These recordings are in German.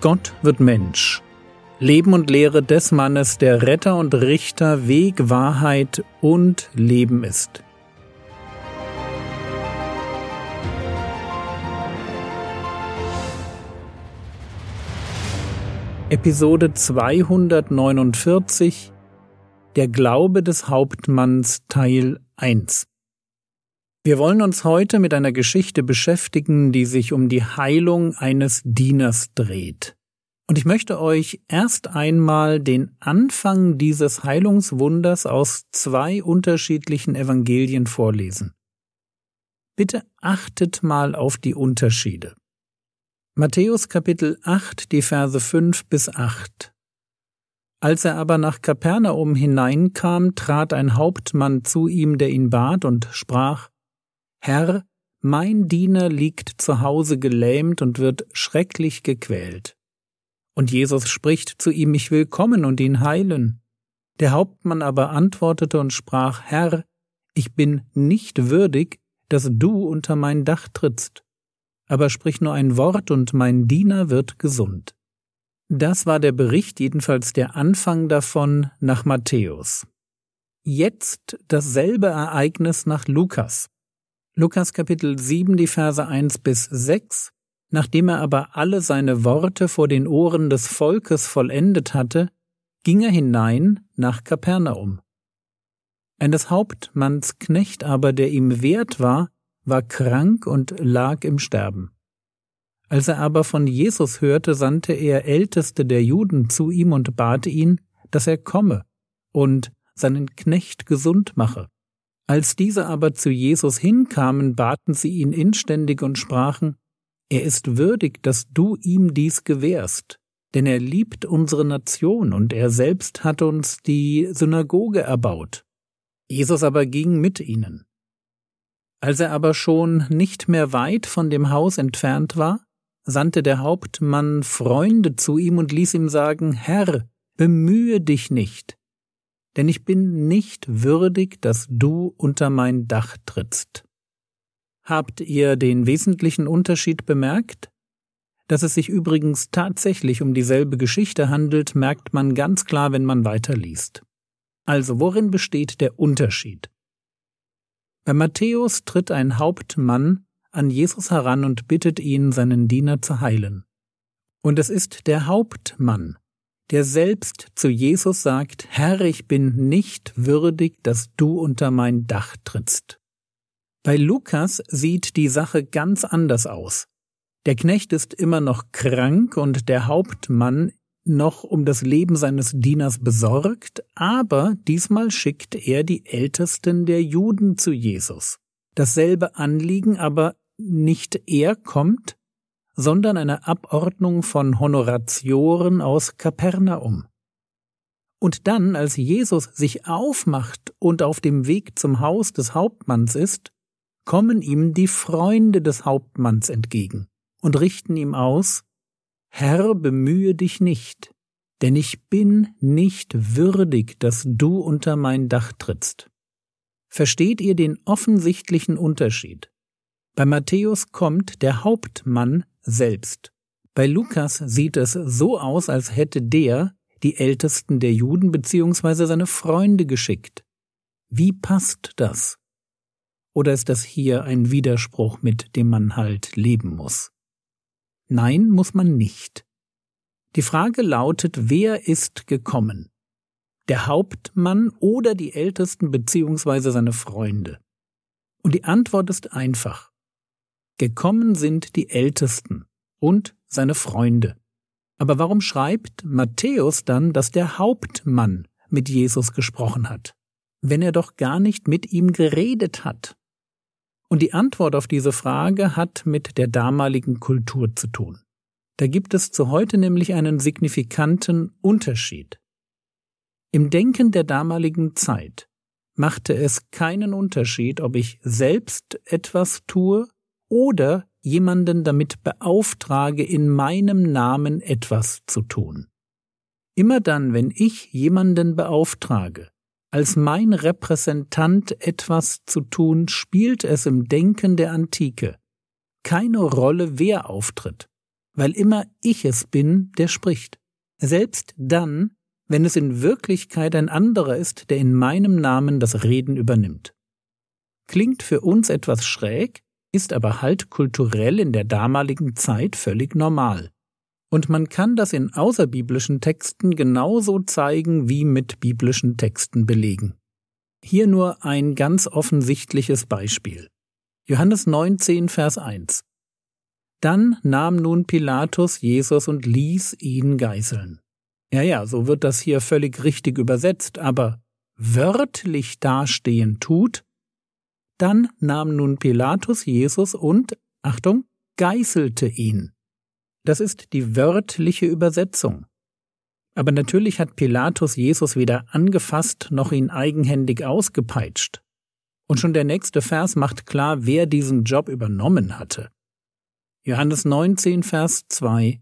Gott wird Mensch. Leben und Lehre des Mannes, der Retter und Richter, Weg, Wahrheit und Leben ist. Episode 249 Der Glaube des Hauptmanns Teil 1 Wir wollen uns heute mit einer Geschichte beschäftigen, die sich um die Heilung eines Dieners dreht. Und ich möchte euch erst einmal den Anfang dieses Heilungswunders aus zwei unterschiedlichen Evangelien vorlesen. Bitte achtet mal auf die Unterschiede. Matthäus Kapitel 8, die Verse 5 bis 8. Als er aber nach Kapernaum hineinkam, trat ein Hauptmann zu ihm, der ihn bat und sprach, Herr, mein Diener liegt zu Hause gelähmt und wird schrecklich gequält. Und Jesus spricht zu ihm, ich will kommen und ihn heilen. Der Hauptmann aber antwortete und sprach, Herr, ich bin nicht würdig, dass du unter mein Dach trittst aber sprich nur ein Wort und mein Diener wird gesund. Das war der Bericht, jedenfalls der Anfang davon nach Matthäus. Jetzt dasselbe Ereignis nach Lukas. Lukas Kapitel 7, die Verse 1 bis 6. Nachdem er aber alle seine Worte vor den Ohren des Volkes vollendet hatte, ging er hinein nach Kapernaum. Eines Hauptmanns Knecht aber, der ihm wert war, war krank und lag im Sterben. Als er aber von Jesus hörte, sandte er Älteste der Juden zu ihm und bat ihn, dass er komme und seinen Knecht gesund mache. Als diese aber zu Jesus hinkamen, baten sie ihn inständig und sprachen, er ist würdig, dass du ihm dies gewährst, denn er liebt unsere Nation und er selbst hat uns die Synagoge erbaut. Jesus aber ging mit ihnen. Als er aber schon nicht mehr weit von dem Haus entfernt war, sandte der Hauptmann Freunde zu ihm und ließ ihm sagen, Herr, bemühe dich nicht, denn ich bin nicht würdig, dass du unter mein Dach trittst. Habt ihr den wesentlichen Unterschied bemerkt? Dass es sich übrigens tatsächlich um dieselbe Geschichte handelt, merkt man ganz klar, wenn man weiterliest. Also worin besteht der Unterschied? Bei Matthäus tritt ein Hauptmann an Jesus heran und bittet ihn, seinen Diener zu heilen. Und es ist der Hauptmann, der selbst zu Jesus sagt, Herr, ich bin nicht würdig, dass du unter mein Dach trittst. Bei Lukas sieht die Sache ganz anders aus. Der Knecht ist immer noch krank und der Hauptmann noch um das Leben seines Dieners besorgt, aber diesmal schickt er die Ältesten der Juden zu Jesus. Dasselbe Anliegen, aber nicht er kommt, sondern eine Abordnung von Honoratioren aus Kapernaum. Und dann, als Jesus sich aufmacht und auf dem Weg zum Haus des Hauptmanns ist, kommen ihm die Freunde des Hauptmanns entgegen und richten ihm aus, Herr, bemühe dich nicht, denn ich bin nicht würdig, dass du unter mein Dach trittst. Versteht ihr den offensichtlichen Unterschied? Bei Matthäus kommt der Hauptmann selbst. Bei Lukas sieht es so aus, als hätte der die Ältesten der Juden bzw. seine Freunde geschickt. Wie passt das? Oder ist das hier ein Widerspruch, mit dem man halt leben muss? Nein, muss man nicht. Die Frage lautet, wer ist gekommen? Der Hauptmann oder die Ältesten beziehungsweise seine Freunde? Und die Antwort ist einfach. Gekommen sind die Ältesten und seine Freunde. Aber warum schreibt Matthäus dann, dass der Hauptmann mit Jesus gesprochen hat, wenn er doch gar nicht mit ihm geredet hat? Und die Antwort auf diese Frage hat mit der damaligen Kultur zu tun. Da gibt es zu heute nämlich einen signifikanten Unterschied. Im Denken der damaligen Zeit machte es keinen Unterschied, ob ich selbst etwas tue oder jemanden damit beauftrage, in meinem Namen etwas zu tun. Immer dann, wenn ich jemanden beauftrage, als mein Repräsentant etwas zu tun, spielt es im Denken der Antike keine Rolle, wer auftritt. weil immer ich es bin, der spricht. Selbst dann, wenn es in Wirklichkeit ein anderer ist, der in meinem Namen das Reden übernimmt. Klingt für uns etwas schräg, ist aber halt kulturell in der damaligen Zeit völlig normal. Und man kann das in außerbiblischen Texten genauso zeigen wie mit biblischen Texten belegen. Hier nur ein ganz offensichtliches Beispiel. Johannes 19, Vers 1. Dann nahm nun Pilatus Jesus und ließ ihn geißeln. Ja, ja, so wird das hier völlig richtig übersetzt, aber wörtlich dastehen tut, dann nahm nun Pilatus Jesus und, Achtung, geißelte ihn. Das ist die wörtliche Übersetzung. Aber natürlich hat Pilatus Jesus weder angefasst noch ihn eigenhändig ausgepeitscht. Und schon der nächste Vers macht klar, wer diesen Job übernommen hatte. Johannes 19, Vers 2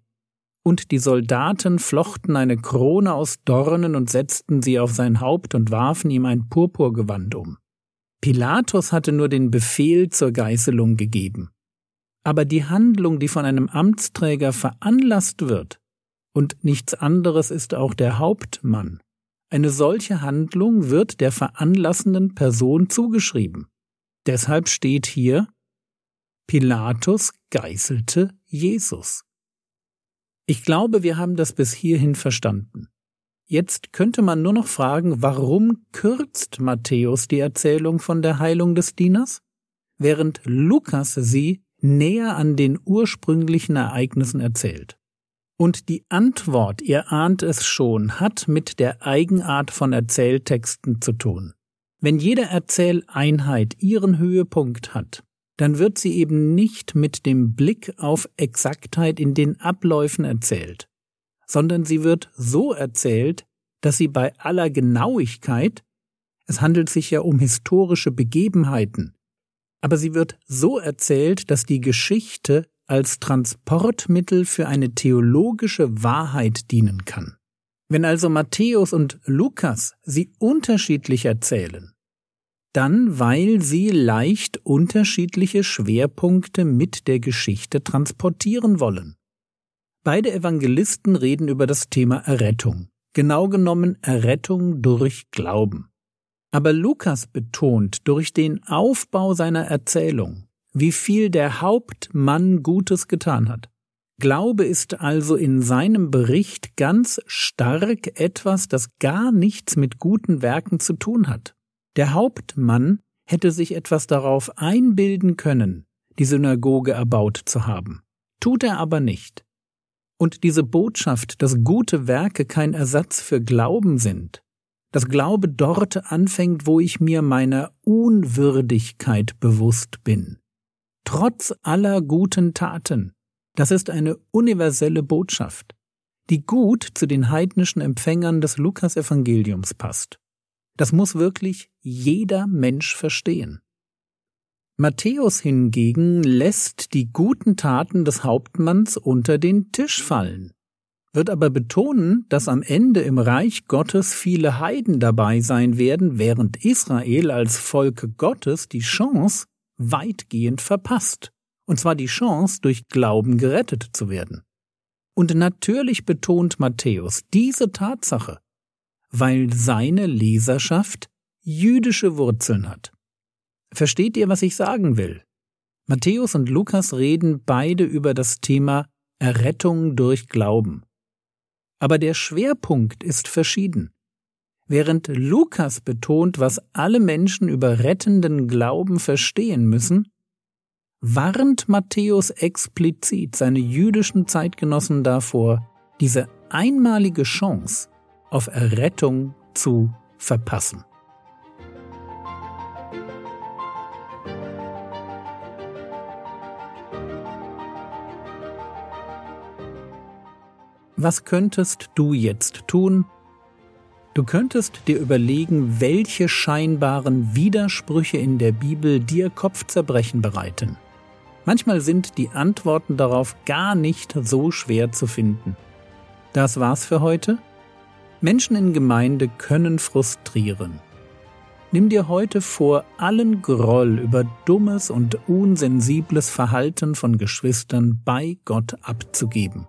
Und die Soldaten flochten eine Krone aus Dornen und setzten sie auf sein Haupt und warfen ihm ein Purpurgewand um. Pilatus hatte nur den Befehl zur Geißelung gegeben. Aber die Handlung, die von einem Amtsträger veranlasst wird, und nichts anderes ist auch der Hauptmann, eine solche Handlung wird der veranlassenden Person zugeschrieben. Deshalb steht hier Pilatus geißelte Jesus. Ich glaube, wir haben das bis hierhin verstanden. Jetzt könnte man nur noch fragen, warum kürzt Matthäus die Erzählung von der Heilung des Dieners, während Lukas sie näher an den ursprünglichen Ereignissen erzählt. Und die Antwort, ihr ahnt es schon, hat mit der Eigenart von Erzähltexten zu tun. Wenn jede Erzähleinheit ihren Höhepunkt hat, dann wird sie eben nicht mit dem Blick auf Exaktheit in den Abläufen erzählt, sondern sie wird so erzählt, dass sie bei aller Genauigkeit, es handelt sich ja um historische Begebenheiten, aber sie wird so erzählt, dass die Geschichte als Transportmittel für eine theologische Wahrheit dienen kann. Wenn also Matthäus und Lukas sie unterschiedlich erzählen, dann weil sie leicht unterschiedliche Schwerpunkte mit der Geschichte transportieren wollen. Beide Evangelisten reden über das Thema Errettung, genau genommen Errettung durch Glauben. Aber Lukas betont durch den Aufbau seiner Erzählung, wie viel der Hauptmann Gutes getan hat. Glaube ist also in seinem Bericht ganz stark etwas, das gar nichts mit guten Werken zu tun hat. Der Hauptmann hätte sich etwas darauf einbilden können, die Synagoge erbaut zu haben. Tut er aber nicht. Und diese Botschaft, dass gute Werke kein Ersatz für Glauben sind, dass Glaube dort anfängt, wo ich mir meiner Unwürdigkeit bewusst bin. Trotz aller guten Taten. Das ist eine universelle Botschaft, die gut zu den heidnischen Empfängern des Lukasevangeliums passt. Das muss wirklich jeder Mensch verstehen. Matthäus hingegen lässt die guten Taten des Hauptmanns unter den Tisch fallen, wird aber betonen, dass am Ende im Reich Gottes viele Heiden dabei sein werden, während Israel als Volk Gottes die Chance weitgehend verpasst, und zwar die Chance, durch Glauben gerettet zu werden. Und natürlich betont Matthäus diese Tatsache, weil seine Leserschaft jüdische Wurzeln hat. Versteht ihr, was ich sagen will? Matthäus und Lukas reden beide über das Thema Errettung durch Glauben. Aber der Schwerpunkt ist verschieden. Während Lukas betont, was alle Menschen über rettenden Glauben verstehen müssen, warnt Matthäus explizit seine jüdischen Zeitgenossen davor, diese einmalige Chance auf Errettung zu verpassen. Was könntest du jetzt tun? Du könntest dir überlegen, welche scheinbaren Widersprüche in der Bibel dir Kopfzerbrechen bereiten. Manchmal sind die Antworten darauf gar nicht so schwer zu finden. Das war's für heute. Menschen in Gemeinde können frustrieren. Nimm dir heute vor, allen Groll über dummes und unsensibles Verhalten von Geschwistern bei Gott abzugeben.